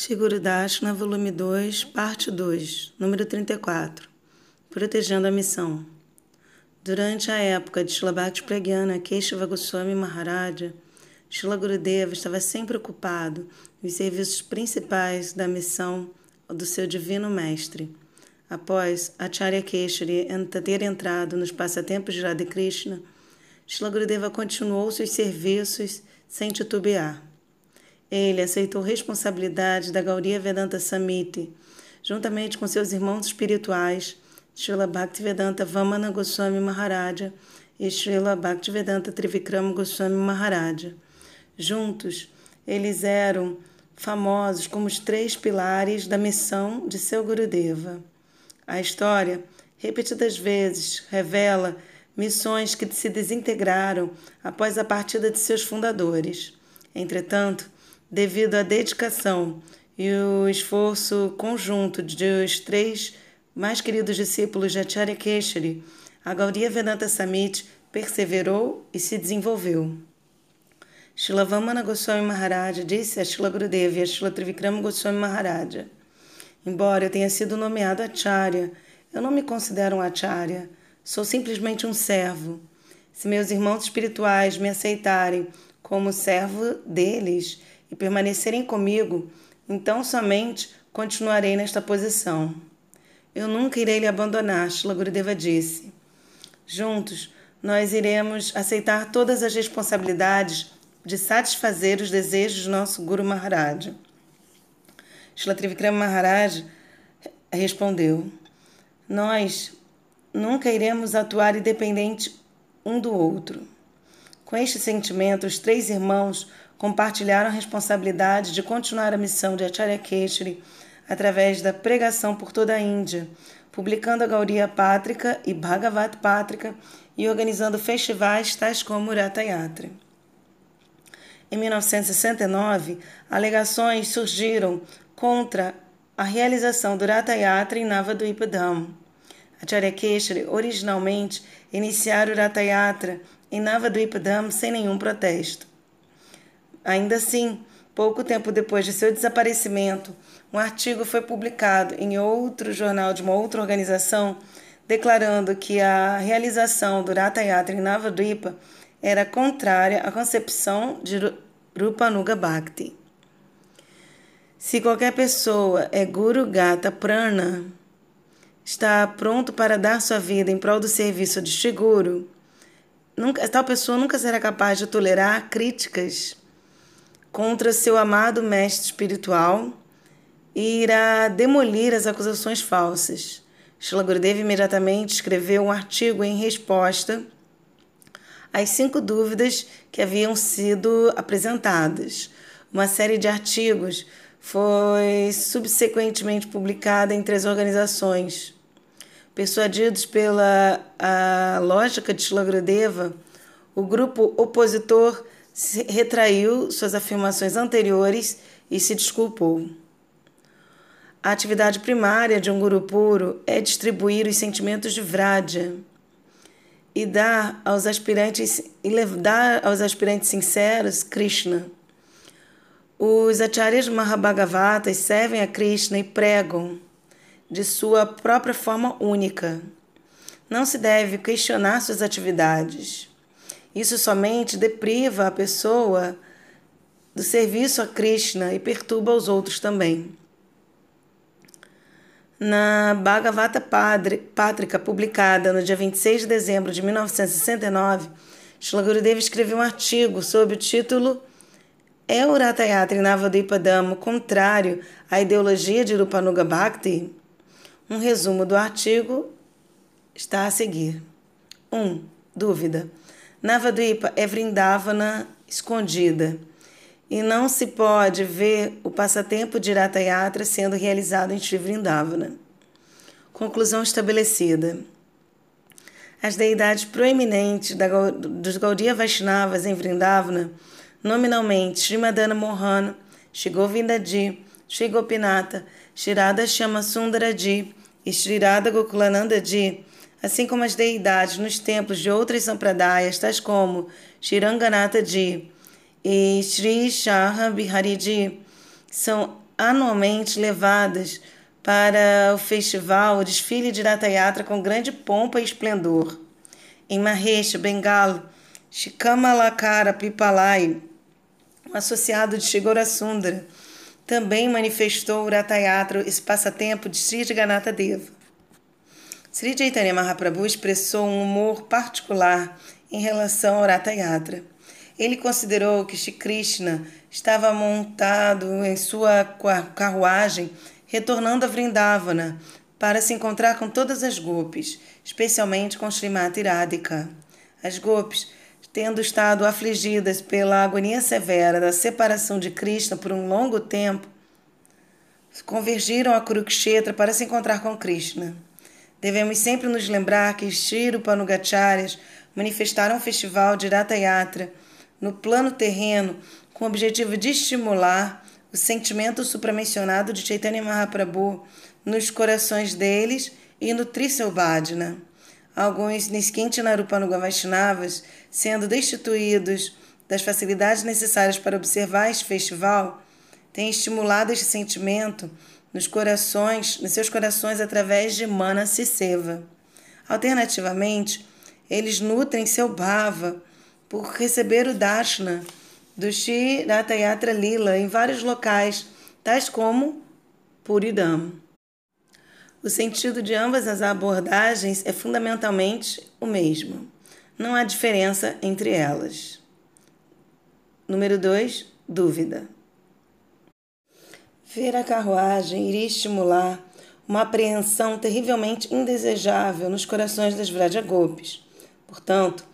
Shigurudashna, volume 2, parte 2, número 34. Protegendo a missão. Durante a época de Shilabhakti Pragyana Keshava Goswami Maharaja, Shila Gurudeva estava sempre ocupado nos serviços principais da missão do seu divino mestre. Após Acharya Keshari ter entrado nos passatempos de Radha Krishna, Shila Gurudeva continuou seus serviços sem titubear. Ele aceitou responsabilidade da Gauriya Vedanta Samiti, juntamente com seus irmãos espirituais, Srila Bhaktivedanta Vamana Goswami Maharaja e Srila Bhaktivedanta Trivikrama Goswami Maharaja. Juntos, eles eram famosos como os três pilares da missão de seu Gurudeva. A história, repetidas vezes, revela missões que se desintegraram após a partida de seus fundadores. Entretanto, devido à dedicação e o esforço conjunto dos três mais queridos discípulos de Acharya Keshari, a Gauriya Vedanta Samit perseverou e se desenvolveu. Shilavamana Goswami Maharaja disse a Shila Gurudeva e a Shila Trivikrama Goswami Maharaja Embora eu tenha sido nomeado Acharya, eu não me considero um Acharya, sou simplesmente um servo. Se meus irmãos espirituais me aceitarem como servo deles, e permanecerem comigo, então somente continuarei nesta posição. Eu nunca irei lhe abandonar, Shila Gurudeva disse. Juntos, nós iremos aceitar todas as responsabilidades de satisfazer os desejos do nosso Guru Maharaj. Shila Maharaj respondeu: Nós nunca iremos atuar independente um do outro. Com este sentimento, os três irmãos compartilharam a responsabilidade de continuar a missão de Acharya Keshri através da pregação por toda a Índia, publicando a Gauriya Pátrica e Bhagavat Pátrica e organizando festivais tais como Ratha Yatra. Em 1969, alegações surgiram contra a realização do Ratha Yatra em Navadvipa Dham. Acharya Keshri originalmente iniciara o Ratha Yatra em Navadvipa Dham sem nenhum protesto. Ainda assim, pouco tempo depois de seu desaparecimento, um artigo foi publicado em outro jornal de uma outra organização declarando que a realização do Ratha Yatra em Navadvipa era contrária à concepção de Rupanuga Bhakti. Se qualquer pessoa é Guru Gata Prana, está pronto para dar sua vida em prol do serviço de Shiguru, nunca, tal pessoa nunca será capaz de tolerar críticas contra seu amado mestre espiritual e irá demolir as acusações falsas. Shila Gurudev imediatamente escreveu um artigo em resposta às cinco dúvidas que haviam sido apresentadas. Uma série de artigos foi subsequentemente publicada entre as organizações. Persuadidos pela lógica de Shila Gurudeva, o grupo opositor retraiu suas afirmações anteriores e se desculpou. A atividade primária de um guru puro é distribuir os sentimentos de Vraja e dar aos aspirantes e dar aos aspirantes sinceros Krishna. Os acharyas Mahabhagavatas servem a Krishna e pregam de sua própria forma única. Não se deve questionar suas atividades. Isso somente depriva a pessoa do serviço a Krishna e perturba os outros também. Na Bhagavata Pátrica, publicada no dia 26 de dezembro de 1969, Shila Gurudeva escreveu um artigo sob o título É o Ratayatra Navadvipadama contrário à ideologia de Rupanuga Bhakti? Um resumo do artigo está a seguir. 1. Um, dúvida. Navadvipa é Vrindavana escondida e não se pode ver o passatempo de Ratayatra sendo realizado em Sri Vrindavana. Conclusão estabelecida. As deidades proeminentes da, dos Gaudiya Vaishnavas em Vrindavana, nominalmente Srimadana Mohan, Shri Govindaji, Shri Gopinata, Shri Radha Shama Sundaraji e Shri Radha Gokulanandaji, assim como as deidades nos templos de outras sampradayas, tais como Shiranganatha Ji e Sri Shaha Bihariji, são anualmente levadas para o festival, o desfile de Ratha Yatra com grande pompa e esplendor. Em Mahesh, Bengala, Shikamalakara Pipalai, um associado de Shigora Sundara, também manifestou o Ratha Yatra, esse passatempo de Sri Jagannatha Deva. Sri Chaitanya Mahaprabhu expressou um humor particular em relação ao Ratha Yatra. Ele considerou que Shri Krishna estava montado em sua carruagem, retornando a Vrindavana para se encontrar com todas as gopis, especialmente com Srimati Radhika. As gopis, tendo estado afligidas pela agonia severa da separação de Krishna por um longo tempo, convergiram a Kurukshetra para se encontrar com Krishna. Devemos sempre nos lembrar que Shiro Panugacharyas manifestaram o festival de Ratha Yatra no plano terreno com o objetivo de estimular o sentimento supramencionado de Chaitanya Mahaprabhu nos corações deles e nutrir seu. Alguns Niskinti Narupanuga Vaishnavas, sendo destituídos das facilidades necessárias para observar este festival, têm estimulado este sentimento nos corações, nos seus corações através de Mana Siseva. Alternativamente, eles nutrem seu bhava por receber o darshana do Shri Ratayatra Lila em vários locais, tais como Puridam. O sentido de ambas as abordagens é fundamentalmente o mesmo. Não há diferença entre elas. Número 2. Dúvida. Ver a carruagem iria estimular uma apreensão terrivelmente indesejável nos corações das Vrajagopis. Portanto,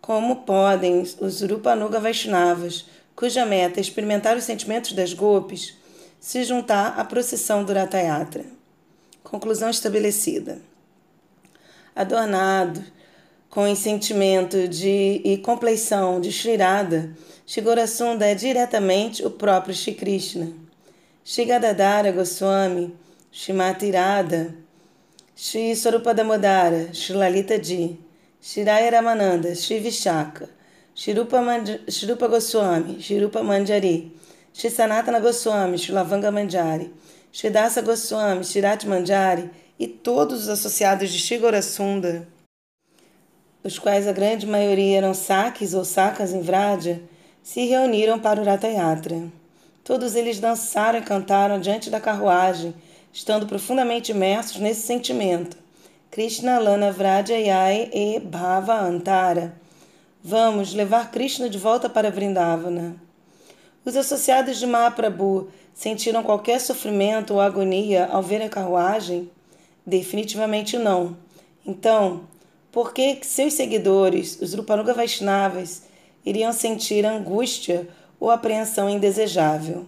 como podem os Urupanuga Vaishnavas, cuja meta é experimentar os sentimentos das Gopis, se juntar à procissão do Ratayatra? Conclusão estabelecida. Adornado com o sentimento de e compleição de Shrirada, Shigorasunda é diretamente o próprio Shri Krishna. Shigadadara Goswami, Shimati Radha, Shri Swarupadamodara, Shri Lalita Ji, Shiraya Ramananda, Shri Vishaka, Shirupa, Mand Shirupa Goswami, Shirupa Manjari, Shri Sanatana Goswami, Shri Lavanga Manjari, Shri Dasa Goswami, Shirat Manjari e todos os associados de Shigorasunda, os quais a grande maioria eram saques ou sacas em Vrádia, se reuniram para o Ratayatra. Todos eles dançaram e cantaram diante da carruagem, estando profundamente imersos nesse sentimento. Krishna Lana Vrajayai e Bhava Antara. Vamos levar Krishna de volta para Vrindavana. Os associados de Mahaprabhu sentiram qualquer sofrimento ou agonia ao ver a carruagem? Definitivamente não. Então, por que seus seguidores, os Rupanuga Vaishnavas, iriam sentir angústia ou apreensão indesejável.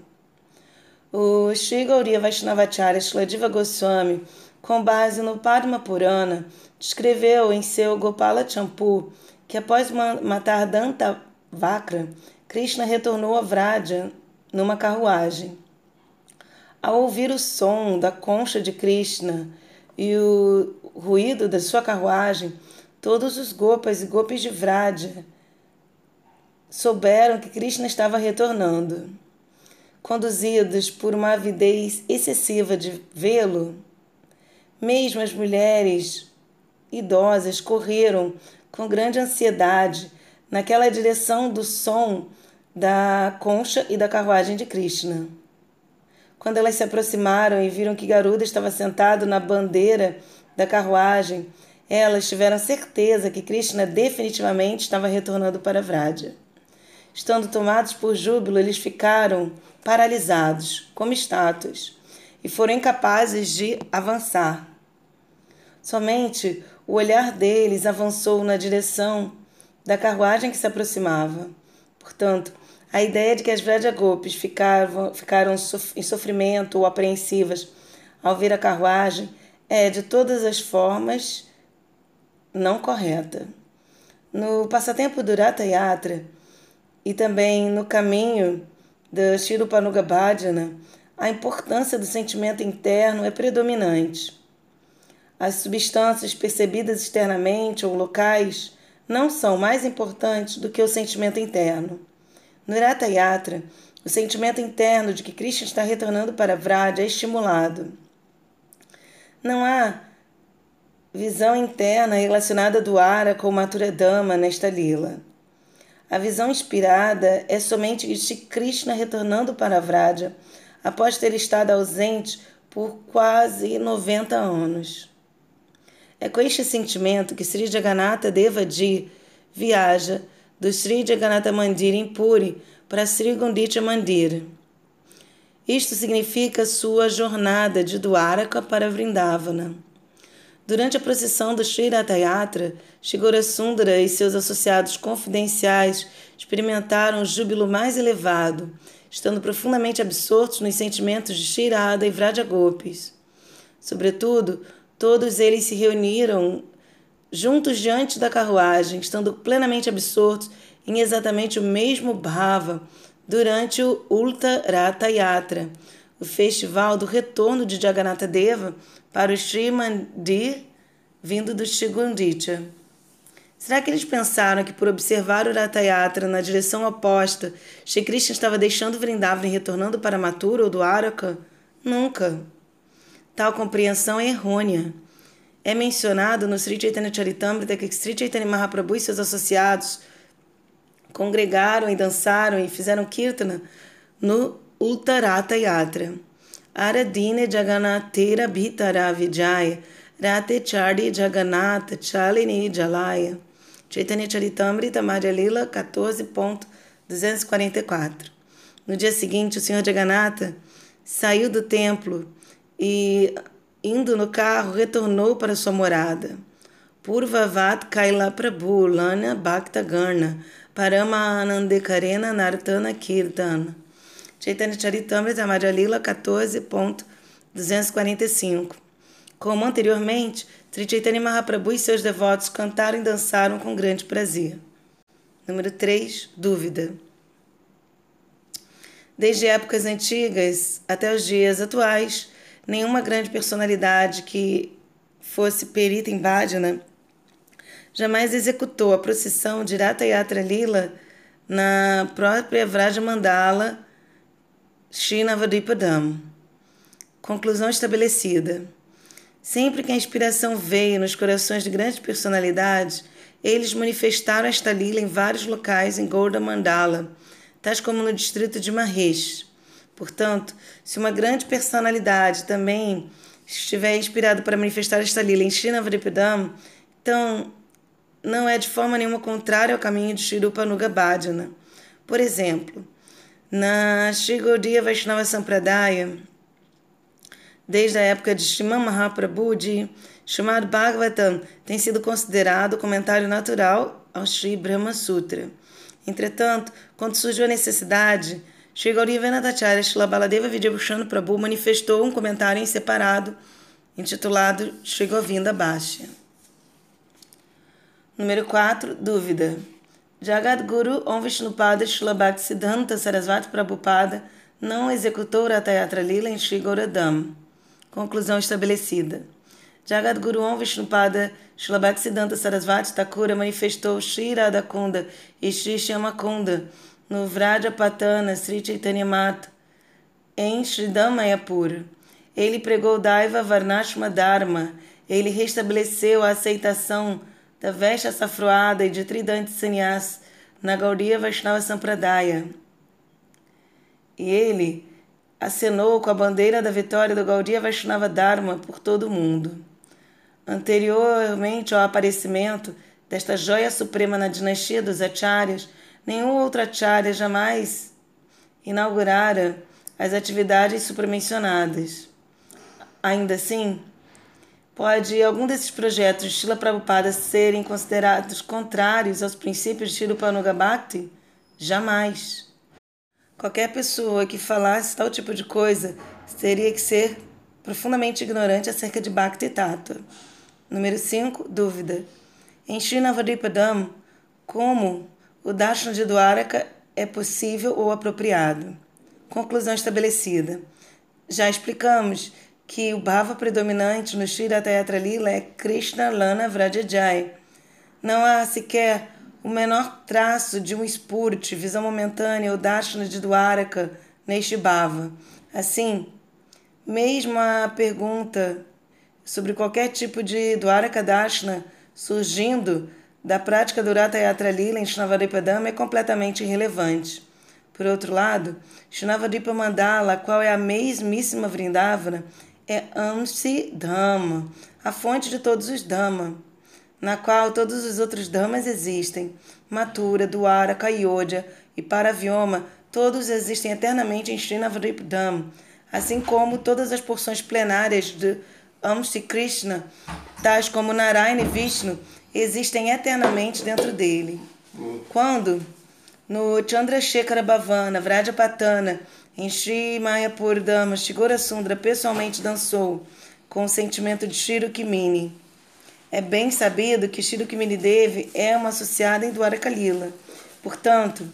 O Sri Gauriya Vaishnavacharya Shladiva Goswami, com base no Padma Purana, descreveu em seu Gopala Champu que após matar Danta Vakra, Krishna retornou a Vraja numa carruagem. Ao ouvir o som da concha de Krishna e o ruído da sua carruagem, todos os gopas e gopis de Vraja souberam que Krishna estava retornando. Conduzidos por uma avidez excessiva de vê-lo, mesmo as mulheres idosas correram com grande ansiedade naquela direção do som da concha e da carruagem de Krishna. Quando elas se aproximaram e viram que Garuda estava sentado na bandeira da carruagem, elas tiveram certeza que Krishna definitivamente estava retornando para Vraja. Estando tomados por júbilo, eles ficaram paralisados, como estátuas, e foram incapazes de avançar. Somente o olhar deles avançou na direção da carruagem que se aproximava. Portanto, a ideia de que as Vrajagopis ficaram, ficaram em sofrimento ou apreensivas ao ver a carruagem é, de todas as formas, não correta. No passatempo do Ratha Yatra, e também no caminho da Shirupanuga Bhajana, a importância do sentimento interno é predominante. As substâncias percebidas externamente ou locais não são mais importantes do que o sentimento interno. No Ratha Yatra, o sentimento interno de que Krishna está retornando para Vraj é estimulado. Não há visão interna relacionada do Ara com Mathura Dama nesta lila. A visão inspirada é somente de Krishna retornando para Vraja após ter estado ausente por quase 90 anos. É com este sentimento que Sri Jagannatha Devaji viaja do Sri Jagannatha Mandir em Puri para Sri Gundicha Mandir. Isto significa sua jornada de Dwaraka para Vrindavana. Durante a procissão do Sri Ratayatra, Shigora Sundara e seus associados confidenciais experimentaram o júbilo mais elevado, estando profundamente absortos nos sentimentos de Shirada e Vrajagopis. Sobretudo, todos eles se reuniram juntos diante da carruagem, estando plenamente absortos em exatamente o mesmo bhava durante o Ulta Rata Yatra, o festival do retorno de Jagannatha Deva para o Sri Mandir vindo do Shigundicha. Será que eles pensaram que por observar o Rata Yatra na direção oposta, Shri Krishna estava deixando Vrindavan e retornando para Mathura ou do Araka? Nunca. Tal compreensão é errônea. É mencionado no Sri Chaitanya Charitamrita que Sri Chaitanya Mahaprabhu e seus associados congregaram e dançaram e fizeram kirtana no Uttarata Yatra. Aradine Jagannatera Bhitara Vijaya Rate Chardi Jagannatha Chalini Jalaya. Chaitanya Charitamrita Madhya Lila 14.244. No dia seguinte, o Senhor Jagannatha saiu do templo e, indo no carro, retornou para sua morada. Purvavat Kaila Prabhu Lana Bhakta Garna Parama Anandekarena Nartana Kirtana. Chaitanya Charitamrita Madhya Lila 14.245. Como anteriormente, Sri Chaitanya Mahaprabhu e seus devotos cantaram e dançaram com grande prazer. Número 3. Dúvida. Desde épocas antigas até os dias atuais, nenhuma grande personalidade que fosse perita em Bhajana jamais executou a procissão de Rata Yatra Lila na própria Vraja Mandala Srinavadipadam. Conclusão estabelecida. Sempre que a inspiração veio nos corações de grandes personalidades, eles manifestaram esta lila em vários locais em Golda Mandala, tais como no distrito de Mahesh. Portanto, se uma grande personalidade também estiver inspirada para manifestar esta lila em Srinavadipidam, então não é de forma nenhuma contrária ao caminho de Shirupanuga Bhajana. Por exemplo, na Shri Gaudiya Vaishnava Sampradaya, desde a época de Shriman Mahaprabhu, de Srimad Bhagavatam tem sido considerado comentário natural ao Sri Brahma Sutra. Entretanto, quando surgiu a necessidade, Sri Gauri Venatacharya Srila Vidyabhushana Prabhu manifestou um comentário em separado intitulado Sri Govinda Bhashya. Número 4. Dúvida. Jagat Guru Om Vishnupada Srila Bhaktisiddhanta Sarasvati Prabhupada não executou Ratayatra Lila em Sri Gauradam. Conclusão estabelecida. Jagadguru Om Vishnupada Shilabhaktisiddhanta Sarasvati Thakura manifestou Shri Radhakunda e Shri Shyamakunda no Vrajapatana Sri Chaitanya Mata em Sridamayapura. Ele pregou Daiva Varnashma Dharma. Ele restabeleceu a aceitação da veste açafroada e de tridante sannyas na Gaudiya Vaishnava Sampradaya. E ele acenou com a bandeira da vitória do Gaudiya Vaishnava Dharma por todo o mundo. Anteriormente ao aparecimento desta joia suprema na dinastia dos Acharyas, nenhum outro Acharya jamais inaugurara as atividades supramencionadas. Ainda assim, pode algum desses projetos de Shila Prabhupada serem considerados contrários aos princípios de Shila Bhakti? Jamais. Qualquer pessoa que falasse tal tipo de coisa teria que ser profundamente ignorante acerca de Bhakti Tattva. Número 5. Dúvida. Em Srinavadipadam, como o Darshana de Dwaraka é possível ou apropriado? Conclusão estabelecida. Já explicamos que o bhava predominante no Shri Ratayatra Lila é Krishna Lana Vrajajai. Não há sequer o menor traço de um spurt, visão momentânea ou dashna de Dwaraka neste bhava. Assim, mesmo a pergunta sobre qualquer tipo de Dwaraka Dashna surgindo da prática do Rata Yatra Lila em Shnavadipadama é completamente irrelevante. Por outro lado, Shnavadipa Mandala, qual é a mesmíssima Vrindavana, é Amsi Dhamma, a fonte de todos os Dhamma, na qual todos os outros Dhammas existem. Matura, Duara, Kayodya e Paravyoma, todos existem eternamente em Srinavadipdam, assim como todas as porções plenárias de Amsi Krishna, tais como Narayana e Vishnu, existem eternamente dentro dele. Quando, no Chandrasekhara Bhavana, Vrajapatana, em Sri Mayapur Dhamma, Shigora Sundra pessoalmente dançou com o sentimento de Shirukimini. É bem sabido que Shirukimini Devi é uma associada em Dwaraka Lila. Portanto,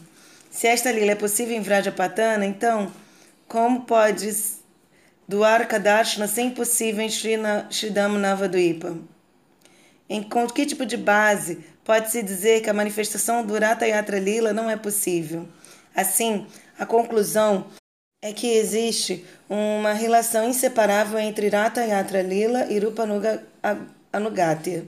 se esta lila é possível em Vrajapatana, então como pode Dwarka Darshana ser impossível em Sridham Navadvipa? Em com que tipo de base pode-se dizer que a manifestação do Rata Yatra Lila não é possível? Assim, a conclusão é que existe uma relação inseparável entre Rata Yatra Lila e Rupanuga Anugatya.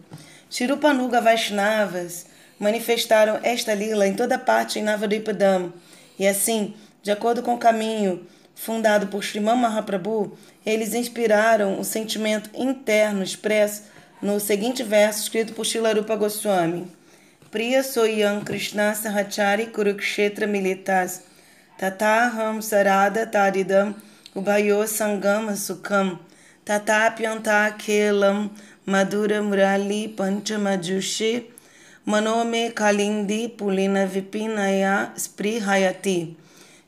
Shirupanuga Vaishnavas manifestaram esta lila em toda parte em Navadvipadam, e assim, de acordo com o caminho fundado por Sriman Mahaprabhu, eles inspiraram o sentimento interno expresso no seguinte verso escrito por Shilarupa Goswami. Priya soyam Krishna Sahachari Kurukshetra Militas Tataham Sarada Taridam Ubayo Sangama Sukham Tatapyanta Kelam Madura Murali Panchamajushi Manome Kalindi Pulina Vipinaya Sprihayati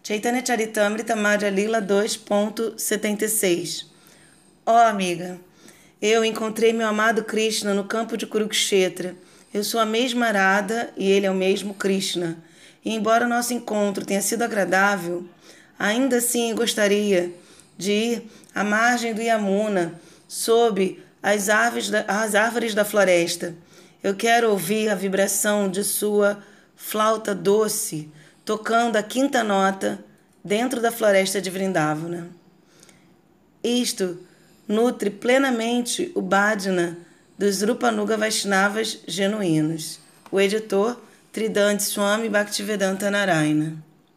Chaitanya Charitamrita Madhya Lila 2.76 Ó oh, amiga, eu encontrei meu amado Krishna no campo de Kurukshetra. Eu sou a mesma Arada e ele é o mesmo Krishna. E embora nosso encontro tenha sido agradável, ainda assim gostaria de ir à margem do Yamuna, sob as árvores da, as árvores da floresta. Eu quero ouvir a vibração de sua flauta doce tocando a quinta nota dentro da floresta de Vrindavana. Isto nutre plenamente o bhajana dos Rupanuga Vaishnavas genuínos. O editor Tridante Swami Bhaktivedanta Narayana.